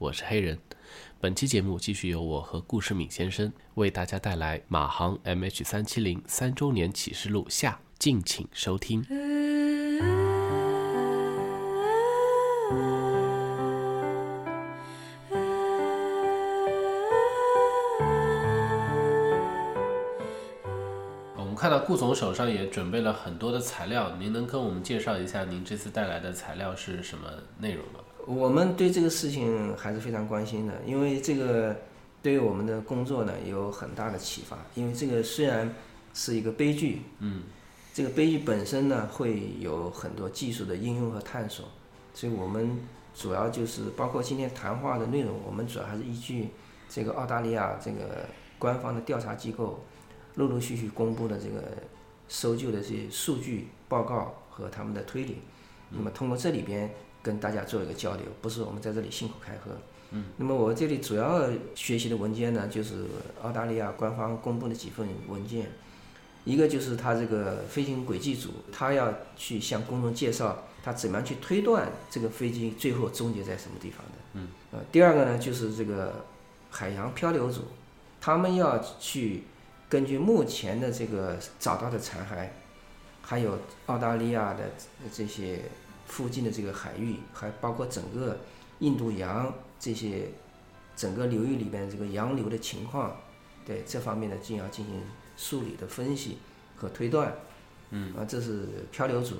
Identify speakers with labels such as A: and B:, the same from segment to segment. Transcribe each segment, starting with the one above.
A: 我是黑人。本期节目继续由我和顾世敏先生为大家带来马航 MH 三七零三周年启示录下，敬请收听。我们看到顾总手上也准备了很多的材料，您能跟我们介绍一下您这次带来的材料是什么内容吗？
B: 我们对这个事情还是非常关心的，因为这个对于我们的工作呢有很大的启发。因为这个虽然是一个悲剧，
A: 嗯，
B: 这个悲剧本身呢会有很多技术的应用和探索，所以我们主要就是包括今天谈话的内容，我们主要还是依据这个澳大利亚这个官方的调查机构陆陆续续公布的这个搜救的这些数据报告和他们的推理，那么通过这里边跟大家做一个交流，不是我们在这里信口开河。嗯，那么我这里主要学习的文件呢，就是澳大利亚官方公布的几份文件，一个就是他这个飞行轨迹组，他要去向公众介绍他怎么样去推断这个飞机最后终结在什么地方的。嗯，呃，第二个呢就是这个海洋漂流组，他们要去根据目前的这个找到的残骸，还有澳大利亚的这些附近的这个海域，还包括整个印度洋这些整个流域里边这个洋流的情况，对这方面呢，进要进行数理的分析和推断。嗯，啊，这是漂流组。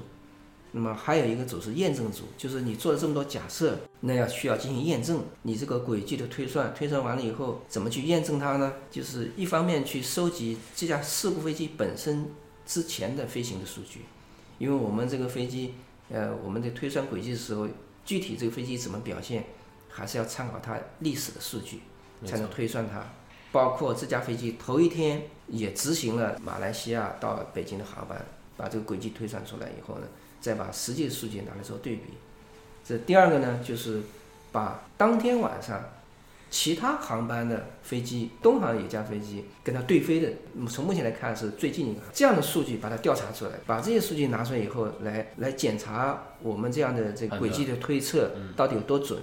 B: 那么还有一个组是验证组，就是你做了这么多假设，那要需要进行验证。你这个轨迹的推算，推算完了以后，怎么去验证它呢？就是一方面去收集这架事故飞机本身之前的飞行的数据，因为我们这个飞机，呃，我们在推算轨迹的时候，具体这个飞机怎么表现，还是要参考它历史的数据，才能推算它。包括这架飞机头一天也执行了马来西亚到北京的航班，把这个轨迹推算出来以后呢，再把实际的数据拿来做对比。这第二个呢，就是把当天晚上其他航班的飞机，东航有一架飞机跟它对飞的，从目前来看是最近一个这样的数据，把它调查出来，把这些数据拿出来以后，来来检查我们这样的这个轨迹的推测到底有多准。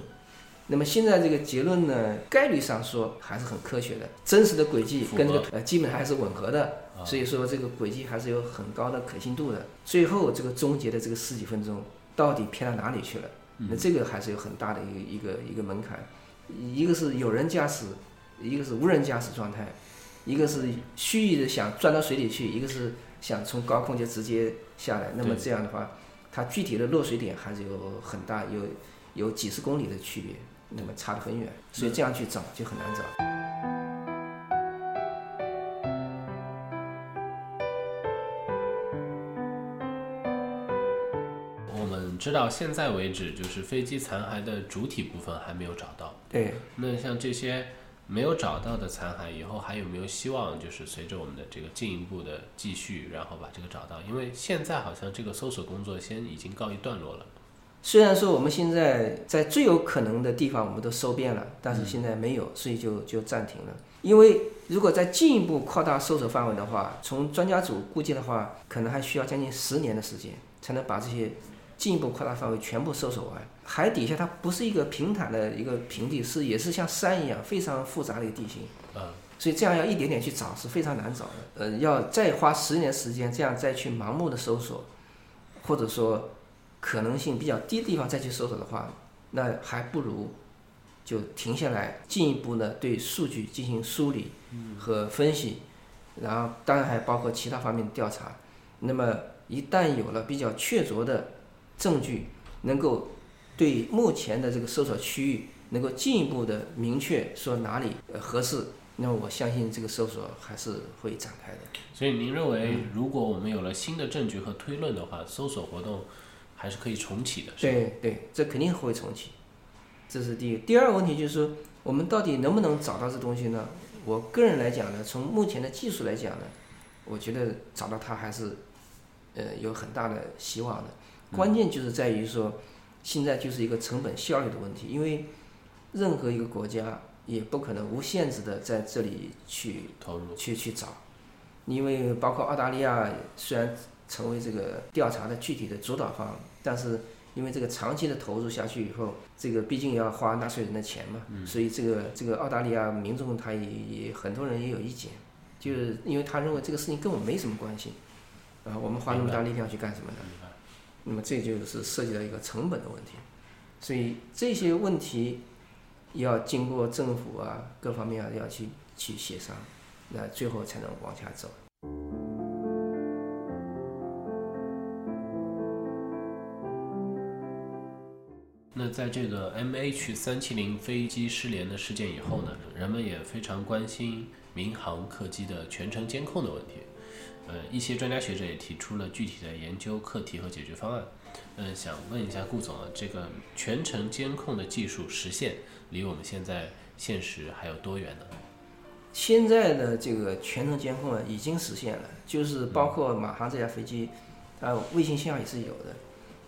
B: 那么现在这个结论呢，概率上说还是很科学的，真实的轨迹跟这个呃基本还是吻合的，所以说这个轨迹还是有很高的可信度的。最后这个终结的这个十几分钟到底偏到哪里去了？那这个还是有很大的一个一个一个门槛，一个是有人驾驶，一个是无人驾驶状态，一个是蓄意的想钻到水里去，一个是想从高空就直接下来。那么这样的话，它具体的落水点还是有很大有有几十公里的区别。那么差得很远，所以这样去找就很难找。
A: 知道现在为止，就是飞机残骸的主体部分还没有找到。
B: 对，
A: 那像这些没有找到的残骸，以后还有没有希望？就是随着我们的这个进一步的继续，然后把这个找到？因为现在好像这个搜索工作先已经告一段落了。
B: 虽然说我们现在在最有可能的地方我们都搜遍了，但是现在没有，所以就就暂停了。因为如果再进一步扩大搜索范围的话，从专家组估计的话，可能还需要将近十年的时间，才能把这些进一步扩大范围全部搜索完。海底下它不是一个平坦的一个平地，是也是像山一样非常复杂的一个地形。
A: 嗯，
B: 所以这样要一点点去找是非常难找的。呃，要再花十年时间，这样再去盲目的搜索，或者说可能性比较低的地方再去搜索的话，那还不如就停下来，进一步呢对数据进行梳理和分析，然后当然还包括其他方面的调查。那么一旦有了比较确凿的证据，能够对目前的这个搜索区域能够进一步的明确说哪里呃合适，那么我相信这个搜索还是会展开的。
A: 所以您认为，如果我们有了新的证据和推论的话，搜索活动还是可以重启的？
B: 对对，这肯定会重启，这是第一。第二个问题就是说，我们到底能不能找到这东西呢？我个人来讲呢，从目前的技术来讲呢，我觉得找到它还是呃有很大的希望的。关键就是在于说，现在就是一个成本效率的问题，因为任何一个国家也不可能无限制的在这里去
A: 投入
B: 去去找，因为包括澳大利亚虽然成为这个调查的具体的主导方，但是因为这个长期的投入下去以后，这个毕竟要花纳税人的钱嘛，所以这个这个澳大利亚民众他也也很多人也有意见，就是因为他认为这个事情跟我没什么关系，啊，我们花那么大力量去干什么呢？那么这就是涉及到一个成本的问题，所以这些问题要经过政府啊各方面啊要去去协商，那最后才能往下走。
A: 那在这个 MH 三七零飞机失联的事件以后呢，人们也非常关心民航客机的全程监控的问题。呃，一些专家学者也提出了具体的研究课题和解决方案。嗯，想问一下顾总啊，这个全程监控的技术实现离我们现在现实还有多远呢？
B: 现在的这个全程监控呢，已经实现了，就是包括马航这架飞机，它卫星信号也是有的，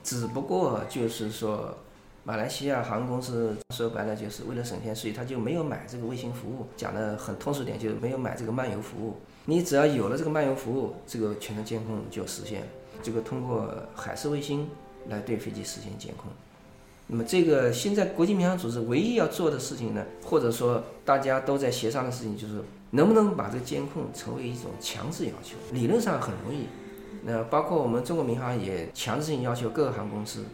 B: 只不过就是说，马来西亚航空公司说白了就是为了省钱，所以他就没有买这个卫星服务。讲的很通俗点，就是没有买这个漫游服务。你只要有了这个漫游服务，这个全程监控就实现。这个通过海事卫星来对飞机实现监控。那么这个现在国际民航组织唯一要做的事情呢，或者说大家都在协商的事情，就是能不能把这个监控成为一种强制要求。理论上很容易，那包括我们中国民航也强制性要求各个航空公司，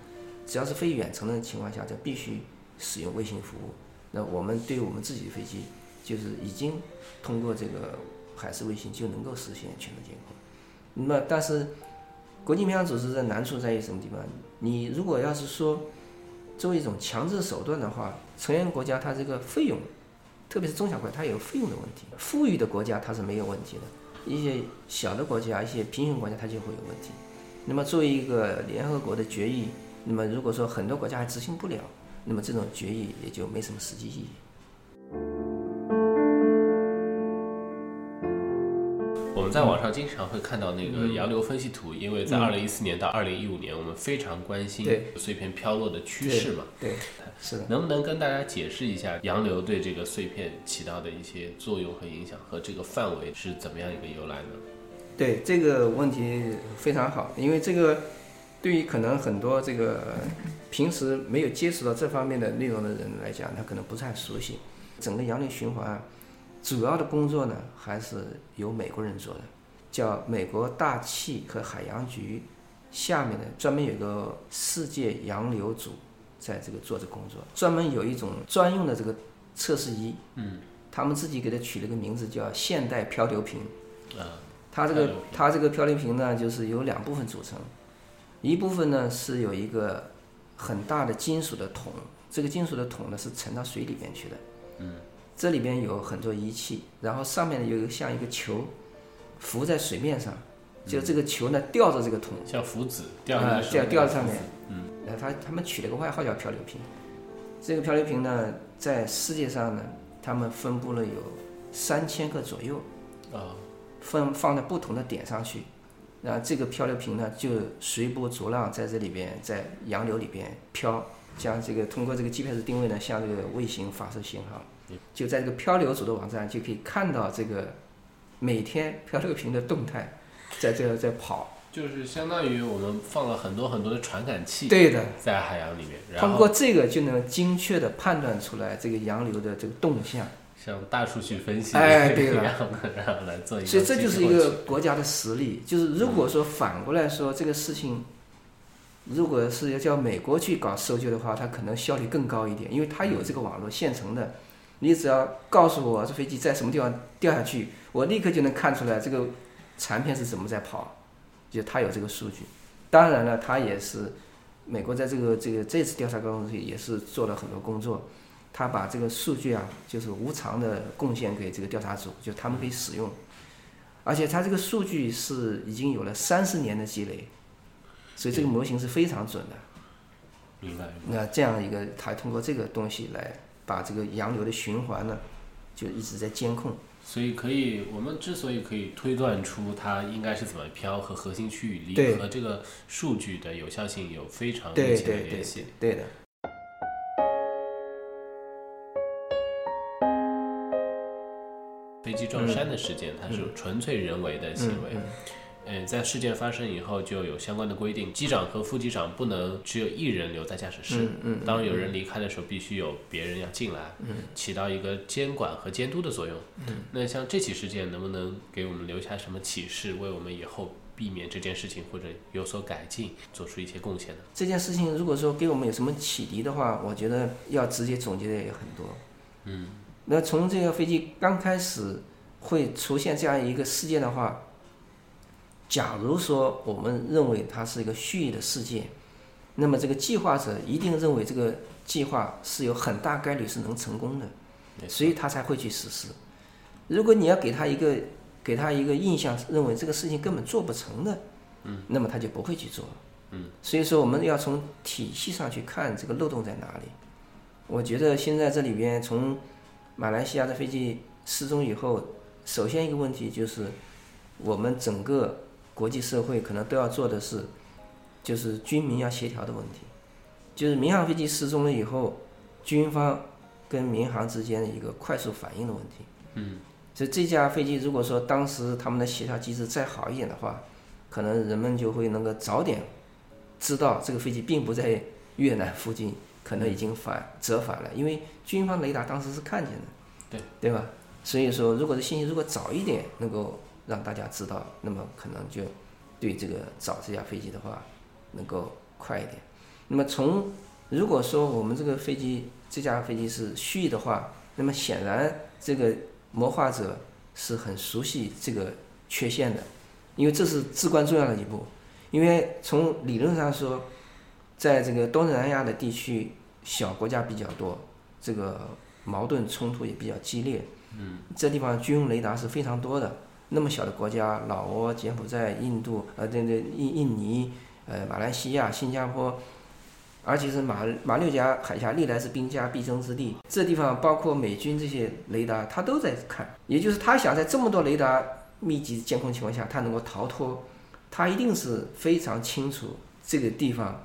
B: 只要是飞远程的情况下，就必须使用卫星服务。那我们对我们自己的飞机，就是已经通过这个海事卫星就能够实现全程监控。那么但是国际民航组织的难处在于什么地方？你如果要是说作为一种强制手段的话，成员国家它这个费用，特别是中小国家，它有费用的问题。富裕的国家它是没有问题的，一些小的国家、一些贫穷国家它就会有问题。那么作为一个联合国的决议，那么如果说很多国家还执行不了，那么这种决议也就没什么实际意义。
A: 们在网上经常会看到那个洋流分析图，因为在二零一四年到二零一五年，我们非常关心
B: 对
A: 碎片飘落的趋势嘛。
B: 对，是的。
A: 能不能跟大家解释一下洋流对这个碎片起到的一些作用和影响，和这个范围是怎么样一个由来呢？
B: 对这个问题非常好，因为这个对于可能很多这个平时没有接触到这方面的内容的人来讲，他可能不太熟悉。整个洋流循环主要的工作呢，还是由美国人做的，叫美国大气和海洋局下面的专门有个世界洋流组在这个做这工作，专门有一种专用的这个测试仪，
A: 嗯，
B: 他们自己给它取了个名字叫现代漂流瓶。
A: 啊，
B: 它这个
A: 漂流瓶
B: 它这个漂流瓶呢，就是由两部分组成，一部分呢是有一个很大的金属的桶，这个金属的桶呢是沉到水里边去的，
A: 嗯，
B: 这里边有很多仪器，然后上面呢有一个像一个球浮在水面上，就这个球呢吊着这个桶，
A: 像浮子掉
B: 啊
A: 在
B: 吊吊在上面，
A: 嗯，
B: 呃，他他们取了个外号叫漂流瓶。这个漂流瓶呢，在世界上呢，他们分布了有三千个左右，
A: 啊，
B: 分放在不同的点上去，那这个漂流瓶呢就随波逐浪在这里边，在洋流里边飘，将这个通过这个 GPS 定位呢向这个卫星发射信号，就在这个漂流组的网站就可以看到这个每天漂流瓶的动态，在这在跑。
A: 就是相当于我们放了很多很多的传感器
B: 对的，
A: 在海洋里面，然
B: 通过这个就能精确的判断出来这个洋流的这个动向。
A: 像大数据分析
B: 哎对了
A: 一样的，然后来做一个
B: 所以这就是一个国家的实力。就是如果说反过来说这个事情，如果是要叫美国去搞搜救的话，它可能效率更高一点，因为它有这个网络现成的。你只要告诉我这飞机在什么地方掉下去，我立刻就能看出来这个残片是怎么在跑，就它有这个数据。当然了，它也是美国在这个这个这次调查过程中也是做了很多工作。他把这个数据啊，就是无偿的贡献给这个调查组，就他们可以使用，而且它这个数据是已经有了三十年的积累，所以这个模型是非常准的。
A: 明白。
B: 那这样一个，他通过这个东西来把这个洋流的循环呢，就一直在监控。
A: 所以可以，我们之所以可以推断出它应该是怎么飘，和核心区域离和这个数据的有效性有非常密切的
B: 对对
A: 联系。
B: 对的。
A: 飞机撞山的事件，它是纯粹人为的行为。
B: 嗯
A: 嗯，在事件发生以后，就有相关的规定，机长和副机长不能只有一人留在驾驶室。
B: 嗯嗯
A: 当有人离开的时候，必须有别人要进来，起到一个监管和监督的作用。
B: 嗯
A: 那像这起事件，能不能给我们留下什么启示，为我们以后避免这件事情或者有所改进，做出一些贡献呢？
B: 这件事情如果说给我们有什么启迪的话，我觉得要直接总结的也很多。嗯，那从这个飞机刚开始会出现这样一个事件的话，假如说我们认为它是一个蓄意的事件，那么这个计划者一定认为这个计划是有很大概率是能成功的，所以他才会去实施。如果你要给他一个给他一个印象，认为这个事情根本做不成的，嗯，那么他就不会去做。嗯，所以说我们要从体系上去看这个漏洞在哪里。我觉得现在这里边从马来西亚的飞机失踪以后，首先一个问题就是我们整个国际社会可能都要做的是，就是军民要协调的问题，就是民航飞机失踪了以后，军方跟民航之间的一个快速反应的问题。嗯，所以这架飞机如果说当时他们的协调机制再好一点的话，可能人们就会能够早点知道这个飞机并不在越南附近，可能已经反折返了，因为军方雷达当时是看见的，
A: 对
B: 对吧？所以说，如果这信息如果早一点能够让大家知道，那么可能就对这个找这架飞机的话能够快一点。那么从如果说我们这个飞机这架飞机是蓄意的话，那么显然这个谋划者是很熟悉这个缺陷的，因为这是至关重要的一步。因为从理论上说，在这个东南亚的地区，小国家比较多，这个矛盾冲突也比较激烈。嗯，这地方军用雷达是非常多的。那么小的国家，老挝、柬埔寨、印度，呃，对对，印印尼，呃，马来西亚、新加坡，而且是马马六甲海峡历来是兵家必争之地。这地方包括美军这些雷达，他都在看。也就是他想在这么多雷达密集监控情况下，他能够逃脱，他一定是非常清楚这个地方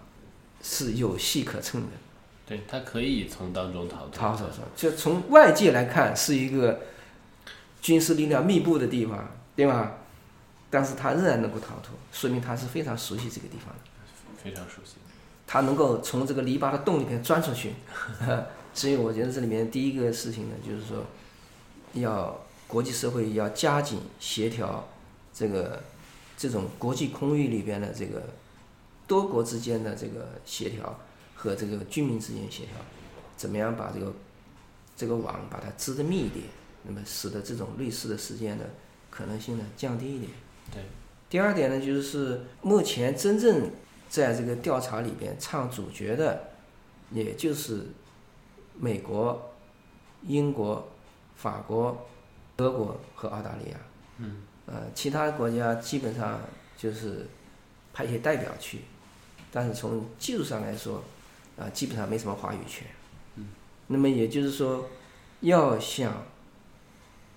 B: 是有戏可乘的。
A: 对，他可以从当中逃脱。
B: 逃逃逃，就从外界来看是一个军事力量密布的地方，对吧？但是他仍然能够逃脱，说明他是非常熟悉这个地方的。
A: 非常熟悉。
B: 他能够从这个篱笆的洞里面钻出去，所以我觉得这里面第一个事情呢，就是说，要国际社会要加紧协调这个这种国际空域里边的这个多国之间的这个协调和这个军民之间协调，怎么样把这个这个网把它织得密一点，那么使得这种类似的事件的可能性呢降低一点。
A: 对。
B: 第二点呢，就是目前真正在这个调查里边唱主角的，也就是美国、英国、法国、德国和澳大利亚。
A: 嗯。
B: 呃，其他国家基本上就是派一些代表去，但是从技术上来说，啊、基本上没什么话语权。
A: 嗯。
B: 那么也就是说，要想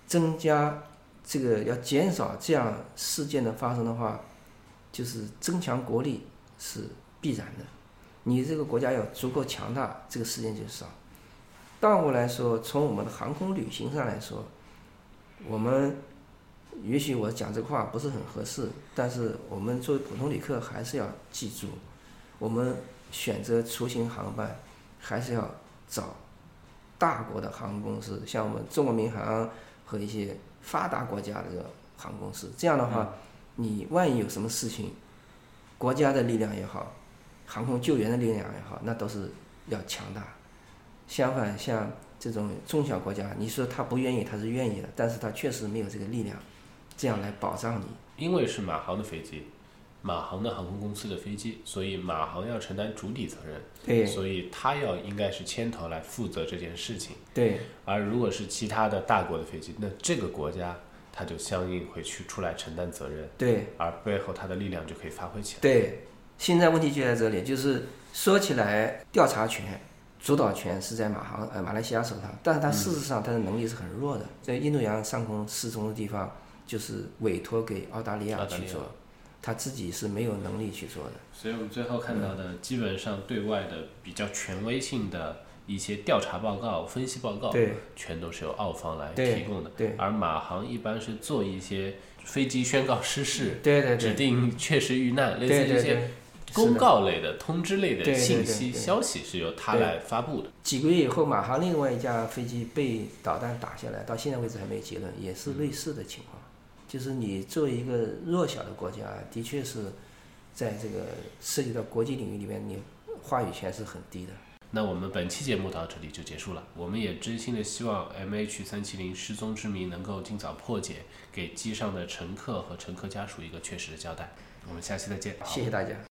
B: 增加这个要减少这样事件的发生的话，就是增强国力是必然的。你这个国家要足够强大，这个事件就少。倒过来说，从我们的航空旅行上来说，我们也许我讲这话不是很合适，但是我们作为普通旅客还是要记住，我们选择出行航班还是要找大国的航空公司，像我们中国民航和一些发达国家的航空公司。这样的话，你万一有什么事情，国家的力量也好，航空救援的力量也好，那都是要强大。相反，像这种中小国家，你说他不愿意，他是愿意的，但是他确实没有这个力量，这样来保障你。
A: 因为是马航的飞机，马航的航空公司的飞机，所以马航要承担主体责任，
B: 对。
A: 所以他要应该是牵头来负责这件事情。
B: 对。
A: 而如果是其他的大国的飞机，那这个国家他就相应会去出来承担责任，
B: 对。
A: 而背后他的力量就可以发挥起来。
B: 对，现在问题就在这里，就是说起来调查权、主导权是在马航呃马来西亚手上，但是它事实上它的能力是很弱的，在印度洋上空失踪的地方就是委托给澳大利亚
A: 澳大利亚。
B: 去做，他自己是没有能力去做的。
A: 所以我们最后看到的，基本上对外的比较权威性的一些调查报告、分析报告，
B: 对，
A: 全都是由澳方来提供的。
B: 对
A: 而马航一般是做一些飞机宣告失事、
B: 对对对指，
A: 定确实遇难，类似这些公告类的、通知类的信息、消息是由他来发布的。
B: 几个月以后，马航另外一架飞机被导弹打下来，到现在为止还没有结论，也是类似的情况。就是你作为一个弱小的国家，的确是在这个涉及到国际领域里面，你话语权是很低的。
A: 那我们本期节目到这里就结束了。我们也真心的希望 MH 三七零失踪之谜能够尽早破解，给机上的乘客和乘客家属一个确实的交代。我们下期再见。
B: 谢谢大家。